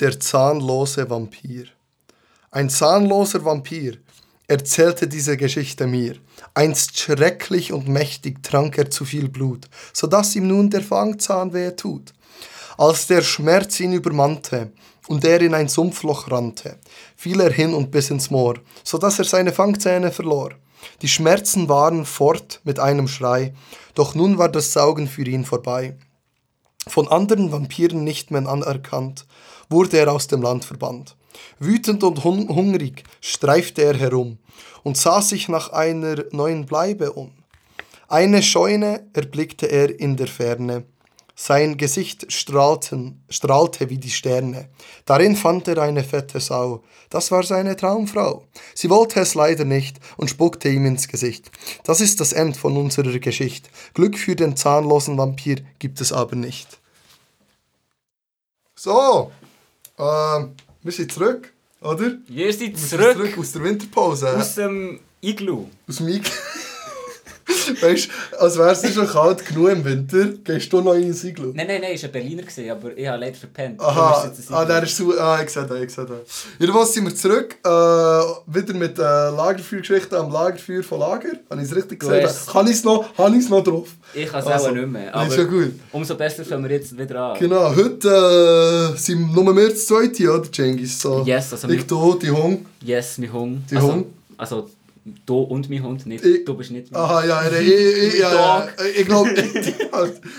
Der zahnlose Vampir. Ein zahnloser Vampir erzählte diese Geschichte mir. Einst schrecklich und mächtig trank er zu viel Blut, so dass ihm nun der Fangzahn wehe tut. Als der Schmerz ihn übermannte und er in ein Sumpfloch rannte, fiel er hin und bis ins Moor, so dass er seine Fangzähne verlor. Die Schmerzen waren fort mit einem Schrei, doch nun war das Saugen für ihn vorbei. Von anderen Vampiren nicht mehr anerkannt, wurde er aus dem Land verbannt. Wütend und hun hungrig streifte er herum und sah sich nach einer neuen Bleibe um. Eine Scheune erblickte er in der Ferne. Sein Gesicht strahlten, strahlte wie die Sterne. Darin fand er eine fette Sau. Das war seine Traumfrau. Sie wollte es leider nicht und spuckte ihm ins Gesicht. Das ist das Ende von unserer Geschichte. Glück für den zahnlosen Vampir gibt es aber nicht. So, äh, wir sind zurück, oder? Wir sind Wir sind zurück zurück aus der Winterpause. aus dem Iglu. Aus dem Ig Weißt du, als wäre es schon kalt genug im Winter, gehst du noch in ein Iglu. Nein, nein, nein, es war ein Berliner, gewesen, aber ich habe leider verpennt. Aha, ah, der ist so, ah, ich sehe den, ich sehe den. Jedenfalls sind wir zurück, äh, wieder mit äh, Lagerfeuergeschichten am Lagerfeuer von Lager. Habe ich es richtig hast- Habe ich es noch, habe ich's noch drauf? Ich kann es Also, auch nicht mehr. das ist Aber ja gut. umso besser fangen wir jetzt wieder an. Genau, heute äh, sind nur wir zu zweit hier, oder Cengiz? So, Yes, also ich, wir- du, die Hung. Yes, mein Hund. Die also, Hund? Also, du und mein Hund, nicht Ich- du bist nicht mein Aha, ja, ich, ich, ich, ja, ja, ich glaube,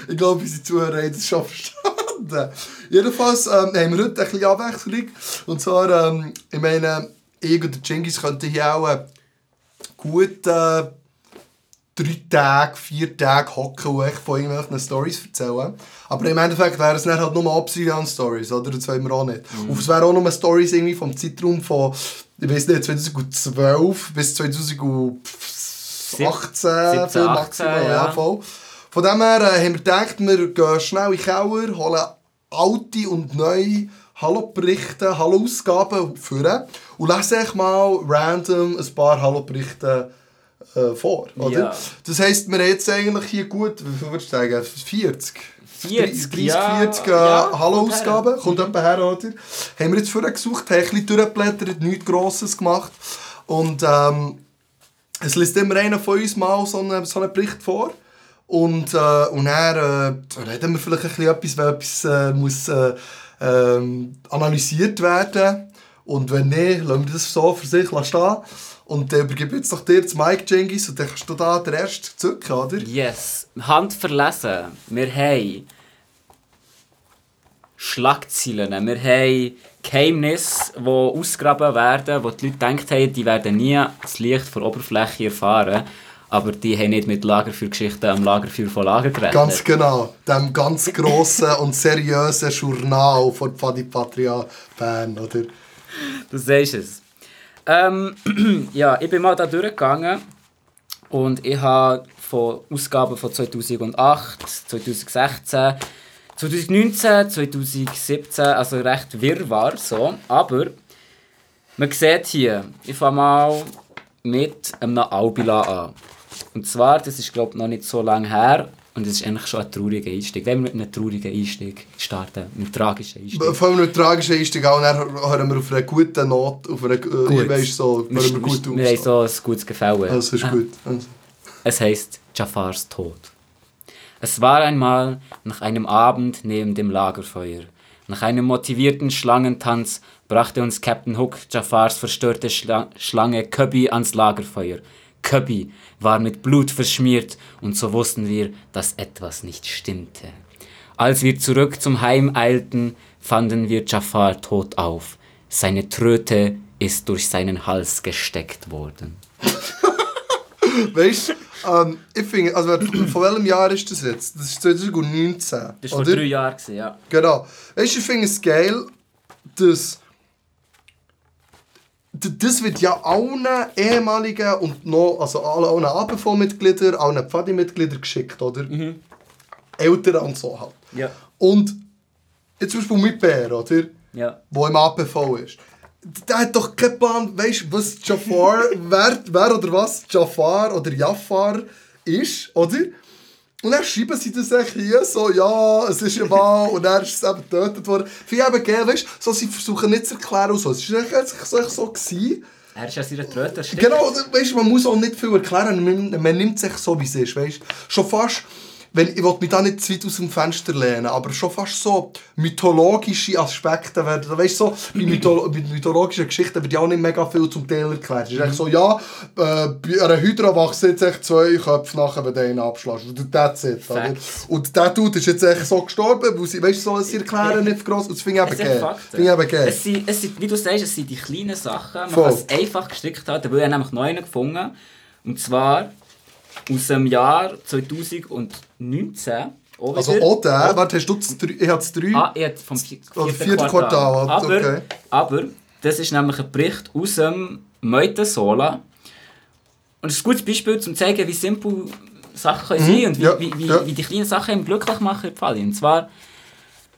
ich glaube, unsere Zuhörer haben das schon verstanden. Jedenfalls ähm, haben wir heute ein bisschen Abwechslung. Und zwar, ähm, ich meine, ich und der Cengiz könnten hier auch äh, gut äh, drei Tage, vier Tage hocken und echt von irgendwelchen Stories erzählen. Aber im Endeffekt wären es dann halt nur Obsidian-Stories, oder? Das wollen wir auch nicht. Und es wären auch nur Stories irgendwie vom Zeitraum von, ich weiß nicht, 2012 bis 2018, 17, viel 18, maximal, ja. ja. voll. Von dem her äh, haben wir gedacht, wir gehen schnell in den Keller, holen alte und neue Hallo-Berichte, Hallo-Ausgaben vor und lesen echt mal random ein paar Hallo-Berichte äh, vor. Oder? Ja. Das heisst, wir haben jetzt eigentlich hier gut, wie viel würdest du sagen, 40? 40, 30, ja. 40 äh, Ja, Hallo-Ausgaben, kommt kommt her, oder? Haben wir jetzt vorher gesucht, haben ein bisschen durchgeblättert, nichts Grosses gemacht. Und ähm, es liest immer einer von uns mal so einen, so einen Bericht vor. Und, äh, und dann äh, reden wir vielleicht ein bisschen etwas, wenn etwas äh, muss, äh, ähm, analysiert werden Und wenn nicht, lassen wir das so für sich stehen. Und dann übergebe jetzt doch dir das Mike Jengis und dann kannst du da den ersten zücken, oder? Yes. Hand verlesen. Wir haben Schlagzeilen. Wir haben Geheimnisse, die ausgegraben werden, wo die Leute gedacht haben, die werden nie das Licht von der Oberfläche erfahren. Aber die haben nicht mit Lagerfeuergeschichten am Lagerfeuer von Lager geredet. Ganz genau. Dem ganz grossen und seriösen Journal von Pfadi Patria Bern, oder? Du sagst es. Ähm, ja, ich bin mal da durchgegangen und ich habe von Ausgaben von 2008, 2016, 2019, 2017, also recht wirrwarr so. Aber man sieht hier, ich fange mal mit einem Albila an. Und zwar, das ist glaube ich noch nicht so lange her und es ist eigentlich schon ein trauriger Einstieg. Wenn wir mit einem traurigen Einstieg starten, mit einem tragischen Einstieg. Vor allem mit tragischen Einstieg auch, dann hören wir auf einer guten Note, auf einer, äh, weißt, so, hören wir wir, gut wir, wir haben aus. so ein gutes Gefälle. Also ist gut. Also. Es heißt Jafars Tod. Es war einmal nach einem Abend neben dem Lagerfeuer. Nach einem motivierten Schlangentanz brachte uns Captain Hook Jafars verstörte Schla Schlange Cubby ans Lagerfeuer. Cubby war mit Blut verschmiert und so wussten wir, dass etwas nicht stimmte. Als wir zurück zum Heim eilten, fanden wir Jafar tot auf. Seine Tröte ist durch seinen Hals gesteckt worden. Weißt du, ähm, ich finde, also von welchem Jahr ist das jetzt? Das ist 2019. Das war vor drei Jahren, ja. Genau. Weißt du, ich finde es geil, dass. Das wird ja allen ehemaligen und noch, also allen, ABV-Mitgliedern, allen Pfadi-Mitgliedern geschickt, oder? Eltern und so halt. Ja. Und jetzt zum Beispiel mein Bär, oder? Ja. der im APV ist. Der hat doch keinen Plan, weißt du, was Jafar, wer, wer oder was Jafar oder Jafar ist, oder? Und dann schreiben sie das hier so, ja, es ist ja wahr und er ist eben getötet worden. Ich eben geil, weißt du, so, sie versuchen nicht zu erklären so. Es war echt so, so gewesen. Er ist ja seine Tröte. Genau, weißt, man muss auch nicht viel erklären, man, man nimmt sich so, wie es ist. Weißt? Schon fast, wenn, ich will mich da nicht zu weit aus dem Fenster lehnen, aber schon fast so mythologische Aspekte werden. Weißt so, bei, Mytholo mythologischen Geschichten wird ja auch nicht mega viel zum Teil erklärt. Es ist echt so, ja, äh, bei einer Hydra wachsen jetzt echt zwei Köpfe nachher, wenn du einen abschlägst. Und that's it. Oder? Und der Dude ist jetzt echt so gestorben, weil sie, weißt so, sie erklären nicht gross. Und das finde ich eben geil. Es sind, es sind, wie du sagst, es sind die kleinen Sachen. Man Voll. kann es einfach gestrickt haben. Da ich nämlich neu gefunden. Und zwar aus dem Jahr 2019. Auch also auch der? Warte, hast du das drei? Ich habe das drei. Ah, ich habe vom vierten, vierten Quartal. Quartal. Aber, okay. aber das ist nämlich ein Bericht aus dem Meute Sola. Und es ist ein gutes Beispiel, um zu zeigen, wie simpel Sachen mhm. sein und wie, ja. wie, wie, ja. wie, die kleinen Sachen ihm glücklich machen. Und zwar,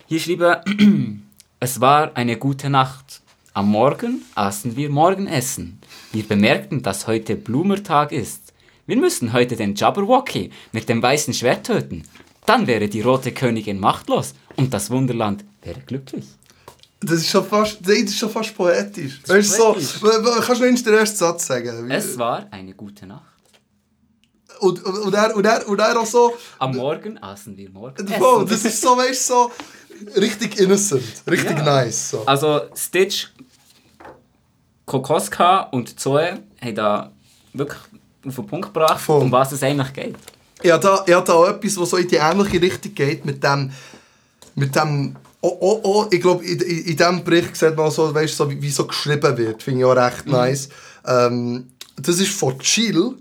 hier schreiben, es war eine gute Nacht. Am Morgen aßen wir Morgenessen. Wir bemerkten, dass heute Blumertag ist. Wir müssen heute den Jabberwocky mit dem weißen Schwert töten. Dann wäre die rote Königin machtlos und das Wunderland wäre glücklich. Das ist schon fast, das ist schon fast poetisch. Ist poetisch. So, kannst du noch den ersten Satz sagen? Es war eine gute Nacht. Und, und, und, er, und, er, und er auch so... Am Morgen aßen wir morgen Voll, das ist so, weißt so richtig innocent, richtig ja. nice. So. Also Stitch, Kokoska und Zoe haben da wirklich auf den Punkt gebracht, Voll. um was es eigentlich geht. Ja, da, ja, da auch etwas, was so in die ähnliche Richtung geht, mit dem, mit dem Oh, oh, oh, ich glaube, in, in, in diesem Bericht sieht man so, weißt, so wie, wie so geschrieben wird. Finde ich auch recht mhm. nice. Ähm, das ist von Chill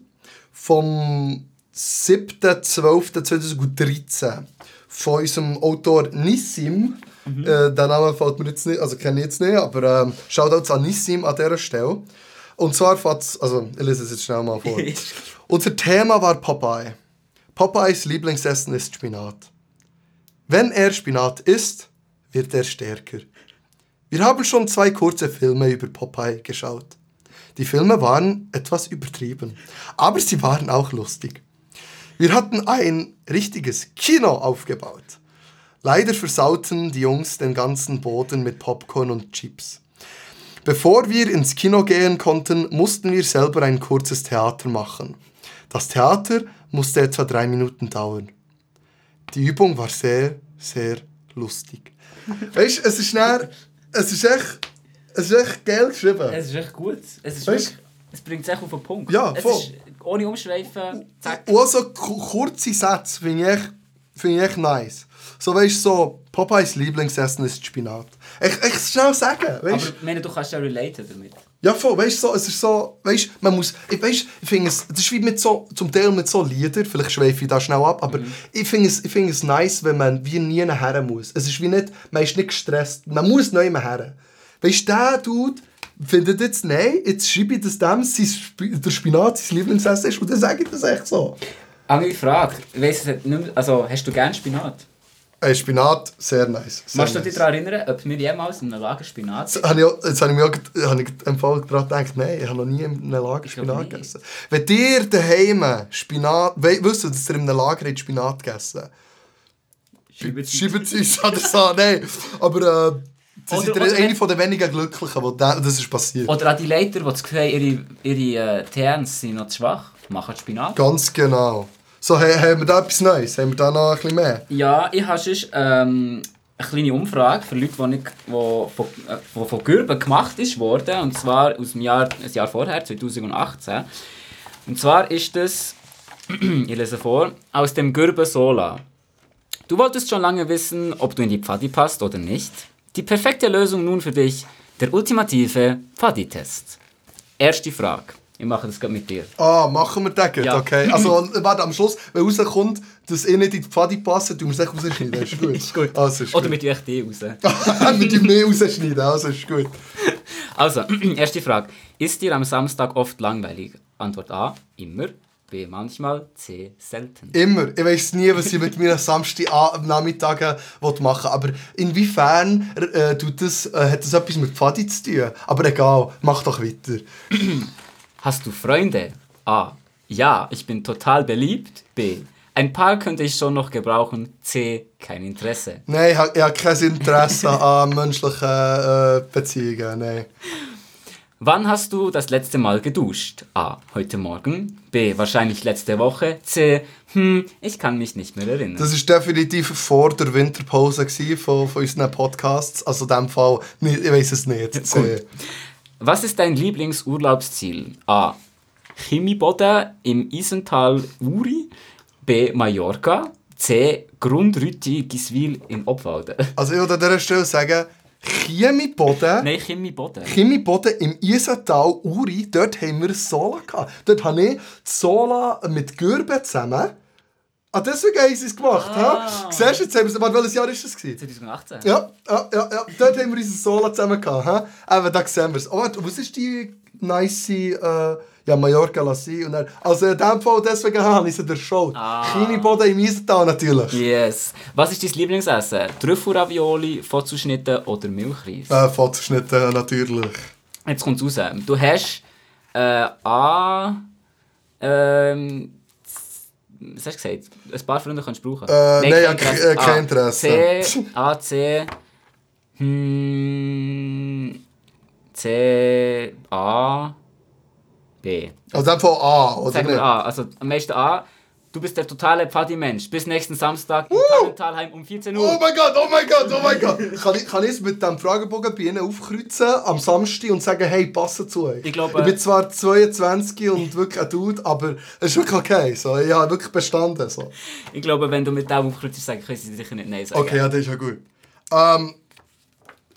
vom 7.12.2013 von unserem Autor Nissim. Mhm. Äh, der Name fällt mir jetzt nicht, also kenne ich jetzt nicht, aber ähm, Shoutout an Nissim an dieser Stelle. Und zwar fährt also ich lese es jetzt schnell mal vor. Unser Thema war Popeye. Popeyes Lieblingsessen ist Spinat. Wenn er Spinat isst, wird er stärker. Wir haben schon zwei kurze Filme über Popeye geschaut. Die Filme waren etwas übertrieben, aber sie waren auch lustig. Wir hatten ein richtiges Kino aufgebaut. Leider versauten die Jungs den ganzen Boden mit Popcorn und Chips. Bevor wir ins Kino gehen konnten, mussten wir selber ein kurzes Theater machen. Das Theater musste etwa drei Minuten dauern. Die Übung war sehr, sehr lustig. weißt du, es ist näher, es ist echt, es ist echt geil geschrieben. Es ist echt gut. Es, ist wirklich, es bringt es echt auf den Punkt. Ja, voll. Es ist, ohne Umschweifen, zack. Und so kurze Sätze finde ich, find ich echt nice. So weißt du, so, Popeyes Lieblingsessen ist Spinat. Ich, ich schnell sagen, weißt Aber ich meine, du kannst ja relaten damit. Ja, voll, weißt du, so, es ist so, weißt man muss, ich, weißt, ich finde es, das ist wie mit so, zum Teil mit so Liedern, vielleicht schweife ich da schnell ab, aber mhm. ich finde es, find es nice, wenn man wie nie her muss. Es ist wie nicht, man ist nicht gestresst, man muss neu her. Weißt du, der Dude findet jetzt, nein, jetzt schreibe ich das dem, sein, der Spinat sein Lieblingsessen ist und dann sage ich das echt so. Andere Frage, weiss, also, hast du gerne Spinat? Hey, Spinat, sehr nice. Sehr Magst du dich daran erinnern, ob wir jemals in einem Lager Spinat Jetzt habe ich, jetzt habe ich mir auch habe ich im Fall daran gedacht, nein, ich habe noch nie in einem Lager Spinat gegessen. Wenn ihr daheim Spinat, wisst ihr, dass ihr in einem Lager Spinat gegessen Schreibt es uns oder so, nein. Aber äh, das oder, ist eine von der wenigen Glücklichen, wo das ist passiert. Oder auch die Leiter, die das Gefühl ihre, ihre äh, TNs sind noch zu schwach, machen Spinat. Ganz genau. So, haben wir da etwas Neues? Haben wir da noch ein bisschen mehr? Ja, ich habe sonst ähm, eine kleine Umfrage für Leute, die, nicht, die, von, äh, die von Gürben gemacht ist worden, und zwar aus dem Jahr, ein Jahr vorher, 2018. Und zwar ist das, ich lese vor, aus dem Gürben Sola. Du wolltest schon lange wissen, ob du in die Pfadi passt oder nicht. Die perfekte Lösung nun für dich, der ultimative Pfadi-Test. Erste Frage. Ich mache das gerade mit dir. Ah, machen wir das ja. okay. Also, warte, am Schluss, wenn rauskommt, dass ihr nicht in die Pfadi passt, tun wir es echt rausschneiden. ist gut. ist gut. Also, ist Oder mit euch die raus. mit dir mehr rausschneiden, also ist gut. Also, erste Frage. Ist dir am Samstag oft langweilig? Antwort A, immer. B, manchmal. C, selten. Immer. Ich weiß nie, was ich mit mir am Samstag Nachmittag machen will. Aber inwiefern äh, tut das, äh, hat das etwas mit Pfadi zu tun? Aber egal, mach doch weiter. Hast du Freunde? A. Ja, ich bin total beliebt. B. Ein paar könnte ich schon noch gebrauchen. C. Kein Interesse. Nein, ich habe hab kein Interesse an menschlichen äh, Beziehungen. Nein. Wann hast du das letzte Mal geduscht? A. Heute Morgen. B. Wahrscheinlich letzte Woche. C. Hm, ich kann mich nicht mehr erinnern. Das war definitiv vor der Winterpause von, von unseren Podcasts. Also in dem Fall, ich weiß es nicht. C. Was ist dein Lieblingsurlaubsziel? A. Chemieboden im Isental Uri. B. Mallorca. C. Grundrütti Giswil in Obwalden. Also ich würde an dieser Stelle sagen, Chemieboden, Nein, Chemieboden. Chemieboden im Isental Uri, dort haben wir Sola gehabt. Dort habe ich Sola mit Gürbe zusammen. Ah, deswegen haben sie es gemacht. Ah. Ha? Siehst du, jetzt haben wir es, warte, welches Jahr ist das? Gewesen? 2018. Ja, ja, ja, ja, dort haben wir unsere Sola zusammen gehabt. Ha? Eben, da sehen wir es. Oh, was ist die nice, äh, ja, Mallorca Lassie und dann, also in dem Fall, deswegen habe ich sie durchschaut. Ah. Chemieboden im Isental natürlich. Yes. Was ist dein Lieblingsessen? Trüffelravioli, Fotzuschnitte oder Milchreis? Äh, Fotoschnitte natürlich. Jetzt kommt es raus. Du hast äh, A. Ähm, was hast du gesagt? Ein paar Freunde kannst du brauchen. Äh, nein, ja, kein ke- äh, kein A. Interesse. C, A, C. Hm, C, A, B. Also Fall A, oder Sagen wir A. Also am meisten A. Du bist der totale Partymensch. Bis nächsten Samstag in Talheim um 14 Uhr. Oh mein Gott, oh mein Gott, oh mein Gott. kann ich, kann ich es mit dem Fragebogen bei Ihnen aufkreuzen am Samstag und sagen, hey, passen zu euch? Ich glaube- Ich bin zwar 22 und wirklich ein Dude, aber es ist wirklich okay. So. Ich habe wirklich bestanden. So. Ich glaube, wenn du mit dem aufkreuzt, sagen, können sie sicher nicht Nein sagen. Okay, ja, das ist ja gut. Ähm,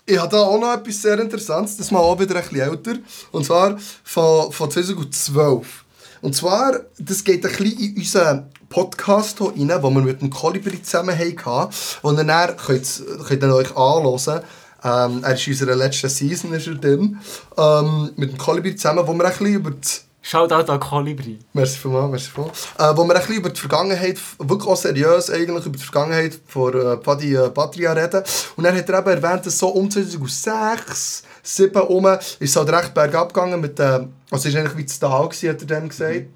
ich habe da auch noch etwas sehr Interessantes, das mal auch wieder ein bisschen älter. Und zwar von, von 2012. Und zwar, das geht ein bisschen in unseren Podcast hier rein, den wir mit dem Kolibri zusammen hatten. Dann ihr könnt, könnt ihr euch anhören. Ähm, er ist in unserer letzten Season ist er drin. Ähm, mit dem Kolibri zusammen, wo wir ein bisschen über die Shoutout an Kolibri. Merci vielmals, merci vielmals. Äh, wo wir ein bisschen über die Vergangenheit, wirklich auch seriös eigentlich, über die Vergangenheit von äh, Paddy äh, Patria reden. Und dann hat er eben erwähnt, dass so um 2006, 2007 herum, ist es halt recht bergab gegangen mit dem, also es ist eigentlich wie zu Tal gewesen, hat er dann gesagt.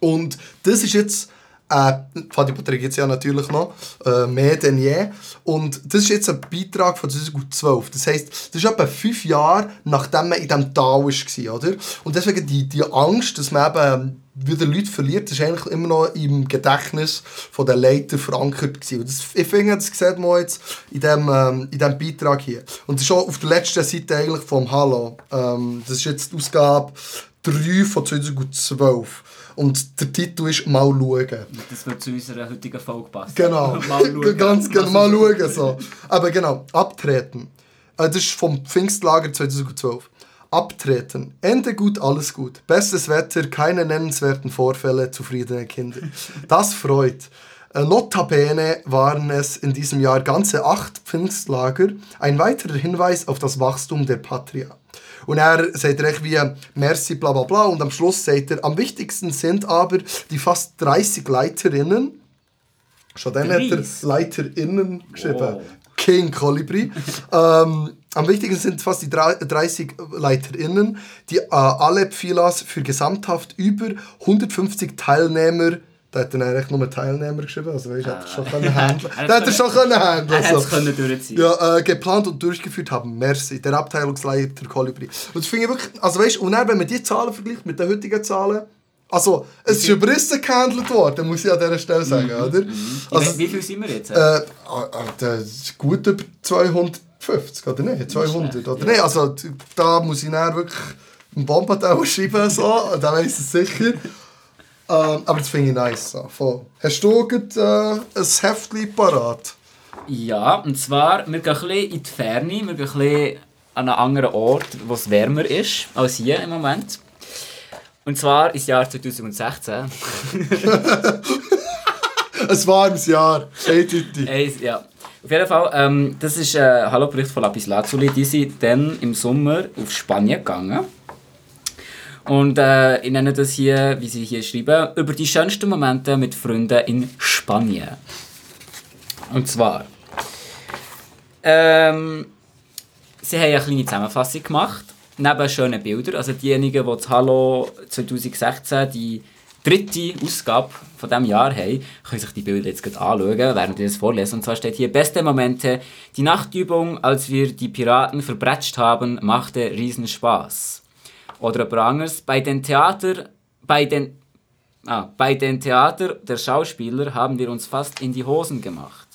Und das ist jetzt, äh, Fadi Patrick jetzt ja natürlich noch, äh, mehr denn je. Und das ist jetzt ein Beitrag von 2012. Das heisst, das ist etwa fünf Jahre, nachdem man in diesem Tal war, oder? Und deswegen die, die Angst, dass man eben wieder Leute verliert, ist eigentlich immer noch im Gedächtnis von den Leiter verankert gewesen. Und das, ich finde, das sieht man jetzt in diesem ähm, dem Beitrag hier. Und das ist auch auf der letzten Seite eigentlich vom Hallo. Ähm, das ist jetzt die Ausgabe 3 von 2012. Und der Titel ist «Mal schauen». Das wird zu unserer heutigen Folge passen. Genau, Mal schauen. ganz genau, mal schauen. So. Aber genau, abtreten. Äh, Das ist vom Pfingstlager 2012. Abtreten. Ende gut, alles gut. Bestes Wetter, keine nennenswerten Vorfälle, zufriedene Kinder. Das freut. Äh, Notabene waren es in diesem Jahr ganze acht Pfingstlager. Ein weiterer Hinweis auf das Wachstum der Patria. Und er sagt recht wie Merci, bla bla bla. Und am Schluss sagt er, am wichtigsten sind aber die fast 30 Leiterinnen, Schon dann hat er? LeiterInnen geschrieben. Wow. King Colibri. ähm, am wichtigsten sind fast die drei- 30 LeiterInnen, die äh, alle Pfilas für gesamthaft über 150 Teilnehmer da hat er dann eigentlich nur Teilnehmer geschrieben, also weißt, hätte er schon können handeln. Er Da hätte er schon können handeln. Er hätte es so. können durchziehen. Ja, äh, geplant und durchgeführt haben. Merci. Der Abteilungsleiter Kolibri. Und das finde ich wirklich, also weißt, und dann, wenn man die Zahlen vergleicht mit den heutigen Zahlen, also es ist überrissen gehandelt worden, muss ich an dieser Stelle sagen, oder? Wie- Also, wie viel sind wir jetzt? äh, ah, ah, das ist gut über 250, oder nicht? 200, oder nicht? Also da muss ich dann wirklich einen Bombenteil schreiben, so, da weiss ich es sicher. Ähm, aber das finde ich nice. So. Voll. Hast du grad, äh, ein Heftchen parat? Ja, und zwar, wir gehen ein bisschen in die Ferne, wir gehen ein bisschen an einen anderen Ort, wo es wärmer ist als hier im Moment. Und zwar ins Jahr 2016. Ein warmes Jahr. Eindeutig. Eins, ja. Auf jeden Fall, ähm, das ist ein Hallo-Bericht von Lapis Lazuli. Die sind dann im Sommer auf Spanien gegangen. Und äh, ich nenne das hier, wie sie hier schreiben, über die schönsten Momente mit Freunden in Spanien. Und zwar, ähm, sie haben eine kleine Zusammenfassung gemacht, neben schönen Bildern. Also diejenigen, die das Hallo 2016 die dritte Ausgabe von diesem Jahr haben, können sich die Bilder jetzt gerade anschauen, während wir das vorlesen. Und zwar steht hier, beste Momente, die Nachtübung, als wir die Piraten verbretscht haben, machte riesen Spaß. Oder ein anderes, bei den Theater, bei den, ah, bei den Theater der Schauspieler haben wir uns fast in die Hosen gemacht.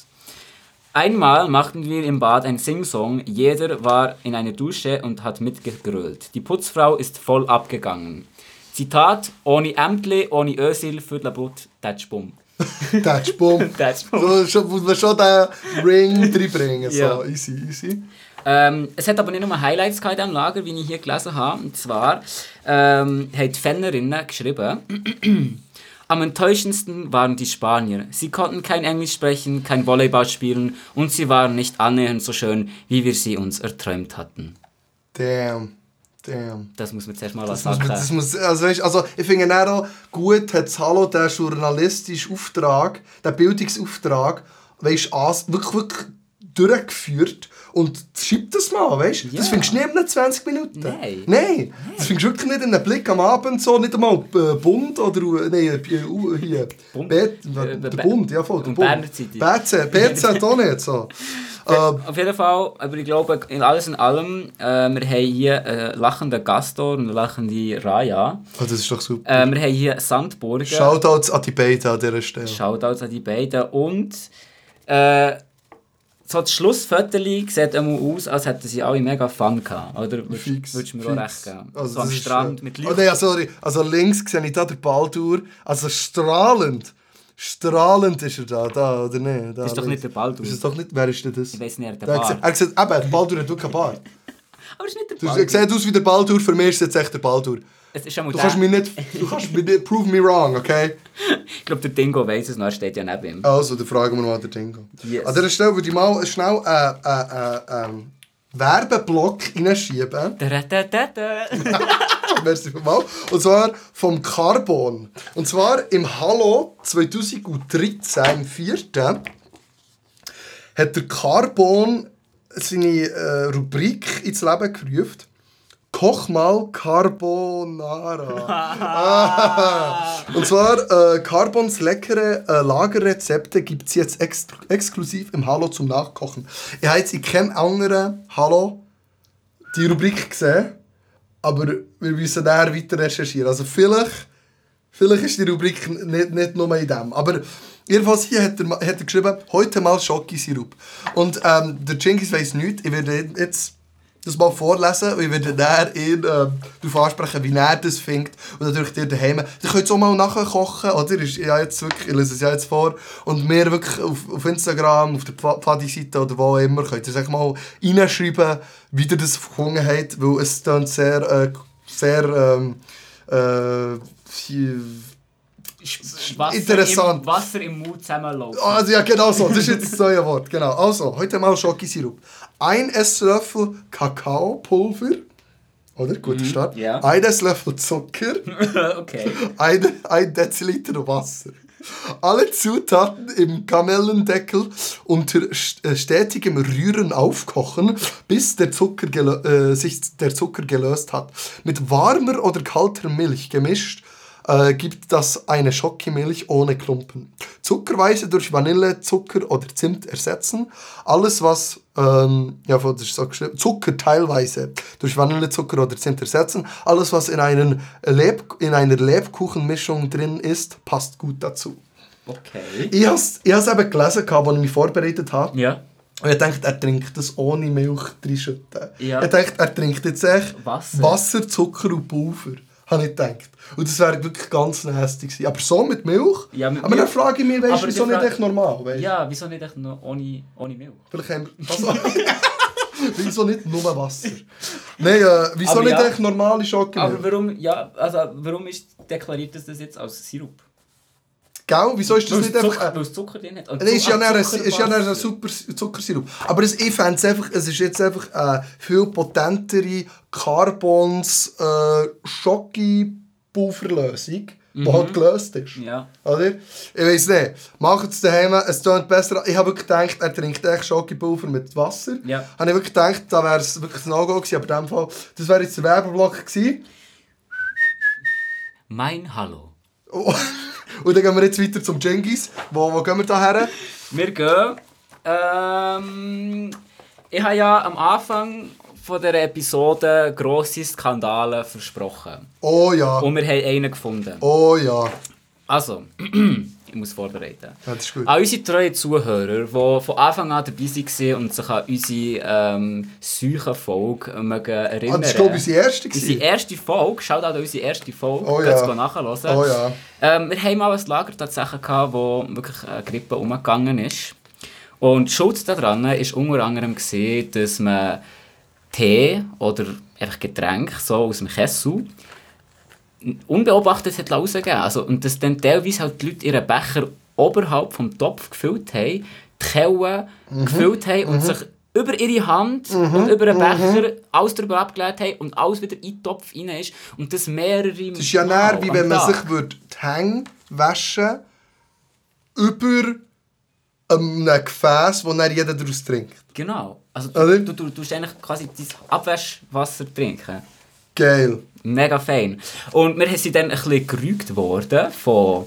Einmal machten wir im Bad ein Singsong, jeder war in einer Dusche und hat mitgegrölt. Die Putzfrau ist voll abgegangen. Zitat, ohne Ämtli, ohne Ösil für die Brut, das Bumm. That's bumm. Das Bumm. So, muss man schon den Ring reinbringen. So, Ja. easy, easy. Ähm, es hat aber nicht nur Highlights gehabt in diesem Lager, wie ich hier gelesen habe. Und zwar ähm, haben die Fennerinnen geschrieben, am enttäuschendsten waren die Spanier. Sie konnten kein Englisch sprechen, kein Volleyball spielen und sie waren nicht annähernd so schön, wie wir sie uns erträumt hatten. Damn. Damn. Das muss man zuerst mal Das sagen. muss, das muss, also, weißt, also ich finde auch gut hat Hallo den journalistischen Auftrag, den Bildungsauftrag, weißt, wirklich, wirklich durchgeführt und schreib das mal, weißt? Ja. Das findest du nicht in 20 Minuten. Nein. Nein. Das findest du wirklich nicht in einem Blick am Abend, so nicht einmal äh, Bund oder äh, nein, äh, hier. Bund? Bet, Äh, der Bund, ja voll, der Bund. Berner Zeitung. BZ, BZ auch nicht so. Ähm, Auf jeden Fall, aber ich glaube, in alles in allem, äh, wir haben hier einen lachenden Gastor und lachende Raya. oh, das ist doch super. Äh, wir haben hier Sandburger. Shoutouts an die beiden an dieser Stelle. Shoutouts an die beiden. Und äh, so das Schlussfoto sieht einmal aus, als hätten sie alle mega Fun gehabt. Oder würdest Fix, würdest du mir auch fix. recht geben? Also so am das ist, Strand äh, mit Oh Licht. nein, sorry. Also links sehe ich da den Baldur. Also strahlend. Strahlend ist er da, da oder nicht? Da, Das ist doch nicht der Baldur. Ist es doch nicht, wer ist denn das? Ich weiß nicht, der Er Bart. sieht- Er sieht, eben, der Baldur hat wirklich einen Bart. Aber es ist nicht der Du Baldur. er sieht aus wie der Baldur, für mich ist es jetzt echt der Baldur. Es ist schon mal Du kannst mich nicht, du kannst mich nicht, prove me wrong, okay? Ich glaube, der Dingo weiss es noch, er steht ja neben ihm. Also, dann fragen wir mal den Dingo. Yes. An dieser Stelle würde ich mal schnell einen äh, äh, ähm, Werbeblock reinschieben. Merci vielmals. Und zwar vom Carbon. Und zwar im Hallo 2013, im 4. hat der Carbon seine äh, Rubrik ins Leben gerufen. Koch mal Carbonara. Und zwar, äh, Carbons leckere äh, Lagerrezepte gibt es jetzt ex exklusiv im Hallo zum Nachkochen. Ich habe jetzt in keinem anderen Hallo die Rubrik gesehen, aber wir müssen näher weiter recherchieren. Also vielleicht, vielleicht ist die Rubrik nicht, nicht nur in dem. Aber jedenfalls hier hat er, hat er geschrieben, heute mal Schokosirup. Und ähm, der Genghis weiss nichts. Ich werde jetzt das mal vorlesen ich werde dann ihn ähm, darauf ansprechen, wie er das findet. Und natürlich dir daheim. Ihr könnt es auch mal nachher kochen, oder? Ist ja jetzt wirklich, ich lese es ja jetzt vor. Und mir wirklich auf, auf Instagram, auf der Pfa- Pfadi-Seite oder wo immer, könnt ihr es mal reinschreiben, wie ihr das gefunden habt, weil es dann sehr, äh, sehr, ähm, äh, Wasser Interessant. Im, Wasser im Mund zusammenlaufen. also ja, genau so, das ist jetzt das neue Wort. Genau. Also, heute mal Schokosirup. Ein Esslöffel Kakaopulver. Oder? Guter Start. ja. Ein Esslöffel Zucker. okay. ein, ein Deziliter Wasser. Alle Zutaten im Kamellendeckel unter äh, stetigem Rühren aufkochen, bis der Zucker äh, sich der Zucker gelöst hat. Mit warmer oder kalter Milch gemischt äh, gibt das eine Schokimilch ohne Klumpen. Zuckerweise durch Vanille, Zucker oder Zimt ersetzen. Alles, was ähm, ja, das ist so Zucker teilweise durch Vanillezucker oder Zimt ersetzen. Alles, was in, einen Leb in einer Lebkuchenmischung drin ist, passt gut dazu. Okay. Ich habe es eben gelesen, als ich mich vorbereitet habe. Ja. Und ich dachte, er trinkt das ohne Milch reinschütten. Ja. Ich dachte, er trinkt jetzt echt Wasser. Wasser Zucker und Pulver. Habe ich gedacht. Und das wäre wirklich ganz nasty gewesen. Aber so mit Milch? Ja, mit aber dann Milch. frage ich mich, weißt Aber du, wieso nicht echt normal? Weißt? Ja, wieso nicht echt noch ohne, ohne Milch? Vielleicht haben wir... Also, wieso nicht nur Wasser? Nein, äh, wieso Aber nicht ja. echt normale Schokimilch? Aber warum, ja, also, warum ist deklariert das das jetzt als Sirup? Gell? Wieso ist das Weil nicht es einfach... Zucker, äh, weil es Zucker drin hat. Und Es ist ja Zucker- ein, Zucker- ist ja ein super Zuckersirup. Aber es, ich fände es einfach, es ist jetzt einfach eine viel potentere Carbons äh, Schoki-Pulverlösung, die halt gelöst ist. Ja. Oder? Ich weiß nicht. Macht es daheim, es tönt besser. Ich habe wirklich gedacht, er trinkt echt Schokipulver mit Wasser. Ja. Habe ich wirklich gedacht, da wäre es wirklich ein No-Go gewesen. Aber in dem Fall, das wäre jetzt der Werbeblock gewesen. Mein Hallo. Und dann gehen wir jetzt weiter zum Genghis. Wo, wo gehen wir da her? Wir gehen. Ähm, ich habe ja am Anfang von der Episode grosse Skandale versprochen. Oh ja. Und wir haben einen gefunden. Oh ja. Also, muss vorbereiten. Ja, ist gut. An unsere treuen Zuhörer, die von Anfang an dabei waren und sich an unsere ähm, Seuchenfolge mögen erinnern Ah, das war, glaube ich, unsere erste. Unsere gewesen. erste Folge, schaut auch unsere erste Folge, Oh ja. nachhören. Oh ja. Ähm, wir haben mal ein Lager tatsächlich gehabt, wo wirklich eine Grippe umgegangen ist. Und Schuld daran war unter anderem, gewesen, dass man Tee oder einfach Getränk so aus dem Kessel unbeobachtet hat rausgegeben. Also, und dass dann teilweise halt die Leute ihren Becher oberhalb vom Topf gefüllt haben, die Kellen Mhm. gefüllt haben und sich über ihre Hand und über den Becher alles darüber abgelegt haben und alles wieder in den Topf rein ist. Und das mehrere Das ist ja näher, wie wenn man sich würde die Hänge waschen über einem Gefäß, wo dann jeder daraus trinkt. Genau. Also du, Oder? du, du, du tust eigentlich quasi dein Abwaschwasser trinken. Geil. Mega fein. Und wir sind dann ein bisschen gerügt worden von,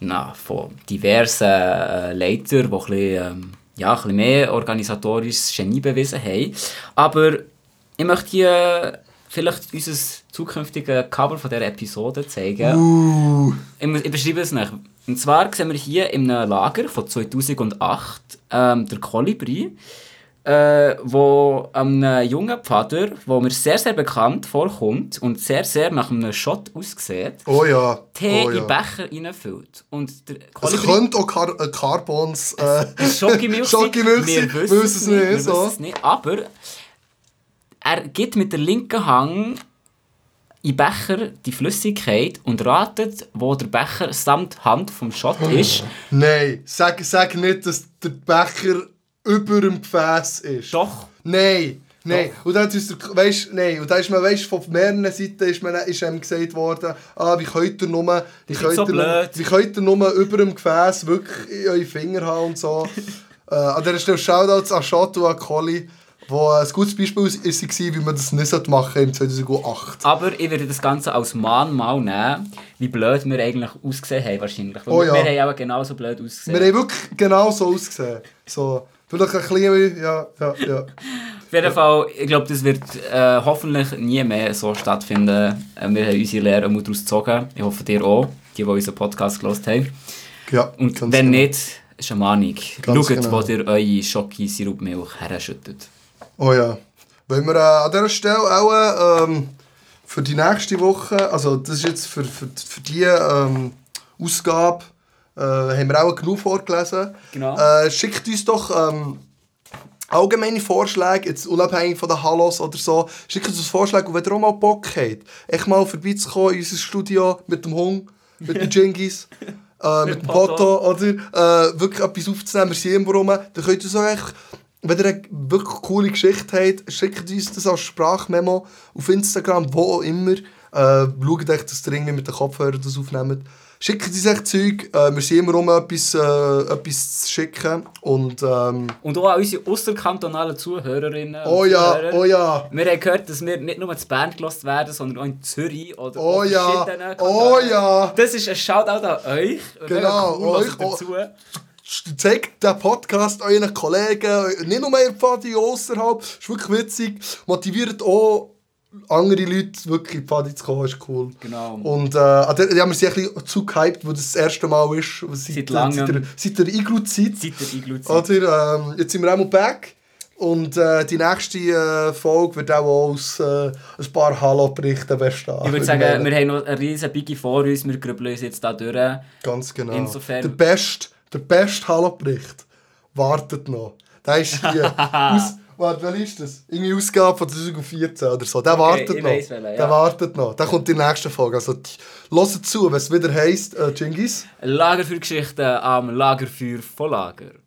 na, von diversen äh, Leitern, die ein bisschen, ähm, ja, ein bisschen mehr organisatorisches Genie bewiesen haben. Aber ich möchte hier vielleicht unser zukünftiges Cover von dieser Episode zeigen. Uh. Ich, muss, ich beschreibe es nicht. Und zwar sehen wir hier in einem Lager von 2008 ähm, der Kolibri, äh, wo einem jungen Pfader, wo mir sehr, sehr bekannt vorkommt und sehr, sehr nach einem Shot aussieht, Oh ja. Tee oh in ja. Becher reinfüllt. Und der Es könnte auch Car äh, Carbons. Äh, ist Schokimilch. sein. Wir wissen es nicht. Wir so. es nicht. Aber er gibt mit der linken Hand in Becher die Flüssigkeit und ratet, wo der Becher samt Hand vom Shot ist. Nein, sag, sag nicht, dass der Becher über dem Gefäß ist. Doch. Nein, nein. Und dann ist der, weißt, nein. Und dann ist man, weißt, von mehreren Seiten ist, man, ist einem gesagt worden, ah, wie könnt ihr nur, wie ist könnt so ihr, blöd. wie könnt ihr nur über dem Gefäß wirklich eure Finger haben und so. äh, an dieser Stelle Shoutouts an und an Colli, wo ein gutes Beispiel sie, wie man das nicht machen im 2008. Aber ich werde das Ganze als Mahnmal nehmen, wie blöd wir eigentlich ausgesehen haben wahrscheinlich. Oh ja. Wir haben auch genauso blöd ausgesehen. Wir haben wirklich genau so ausgesehen. So, vielleicht ein bisschen, ja, ja, ja. Auf jeden Fall, ich glaube, das wird äh, hoffentlich nie mehr so stattfinden. Äh, wir haben unsere Lehre einmal daraus gezogen. Ich hoffe, ihr auch, die, die unseren Podcast gehört haben. ja Und wenn genau. nicht, ist eine Mahnung. Ganz Schaut, genau. wo ihr eure Schoki-Sirupmilch herschüttet. Oh ja. Wollen wir äh, an dieser Stelle auch ähm, für die nächste Woche, also das ist jetzt für, für, für die ähm, Ausgabe, äh, haben wir auch genug vorgelesen. Genau. Äh, schickt uns doch ähm, allgemeine Vorschläge, jetzt unabhängig von den Hallos oder so, schickt uns Vorschläge und wenn ihr auch mal Bock habt, echt mal vorbeizukommen in unser Studio mit dem Hung, mit dem Jingis, äh, mit dem. Poto, oder? Äh, wirklich etwas aufzunehmen, wir sind irgendwo rum, dann könnt ihr so echt, wenn ihr eine wirklich coole Geschichte habt, schickt uns das als Sprachmemo auf Instagram, wo auch immer. Äh, schaut echt, dass ihr irgendwie mit den Kopfhörern das aufnehmt. Schickt uns echt Zeug, äh, wir sind immer rum, etwas, äh, etwas zu schicken. Und ähm, Und auch an unsere außerkantonalen Zuhörerinnen oh ja, Zuhörer. oh ja. Wir haben gehört, dass wir nicht nur zu Band gelost werden, sondern auch in Zürich oder Oh ja, verschiedenen oh ja. Das ist ein Shoutout an euch. Genau, cool, euch, dazu. Zeigt den Podcast euren Kollegen, nicht nur in Pfadi, außerhalb. ist wirklich witzig. Motiviert auch andere Leute, wirklich in die Pfadi zu kommen, ist cool. Genau. Und äh, an der- ja, wir sind ein bisschen zu gehypt, weil das das erste Mal ist. Seit, Seit langem. Seit der, seit der Iglu-Zeit. Seid ihr eingelullt? Oder, ähm, jetzt sind wir einmal back. Und äh, die nächste äh, Folge wird auch aus äh, ein paar Hallo-Berichten bestehen. Ich würde sagen, wir haben noch einen riesen Biggie vor uns, wir grübeln uns jetzt da durch. Ganz genau. Insofern- Der beste, der beste Hallo-Bericht wartet noch. Der ist hier. aus, warte, wer ist das? Irgendwie Ausgabe von 2014 oder so. Der wartet ich noch. weiss welchen, ja. Der wartet noch. Der kommt in der nächsten Folge. Also, hört zu, wenn es wieder heisst, äh, Genghis. Lagerfeuergeschichten am Lagerfeuer von Lager.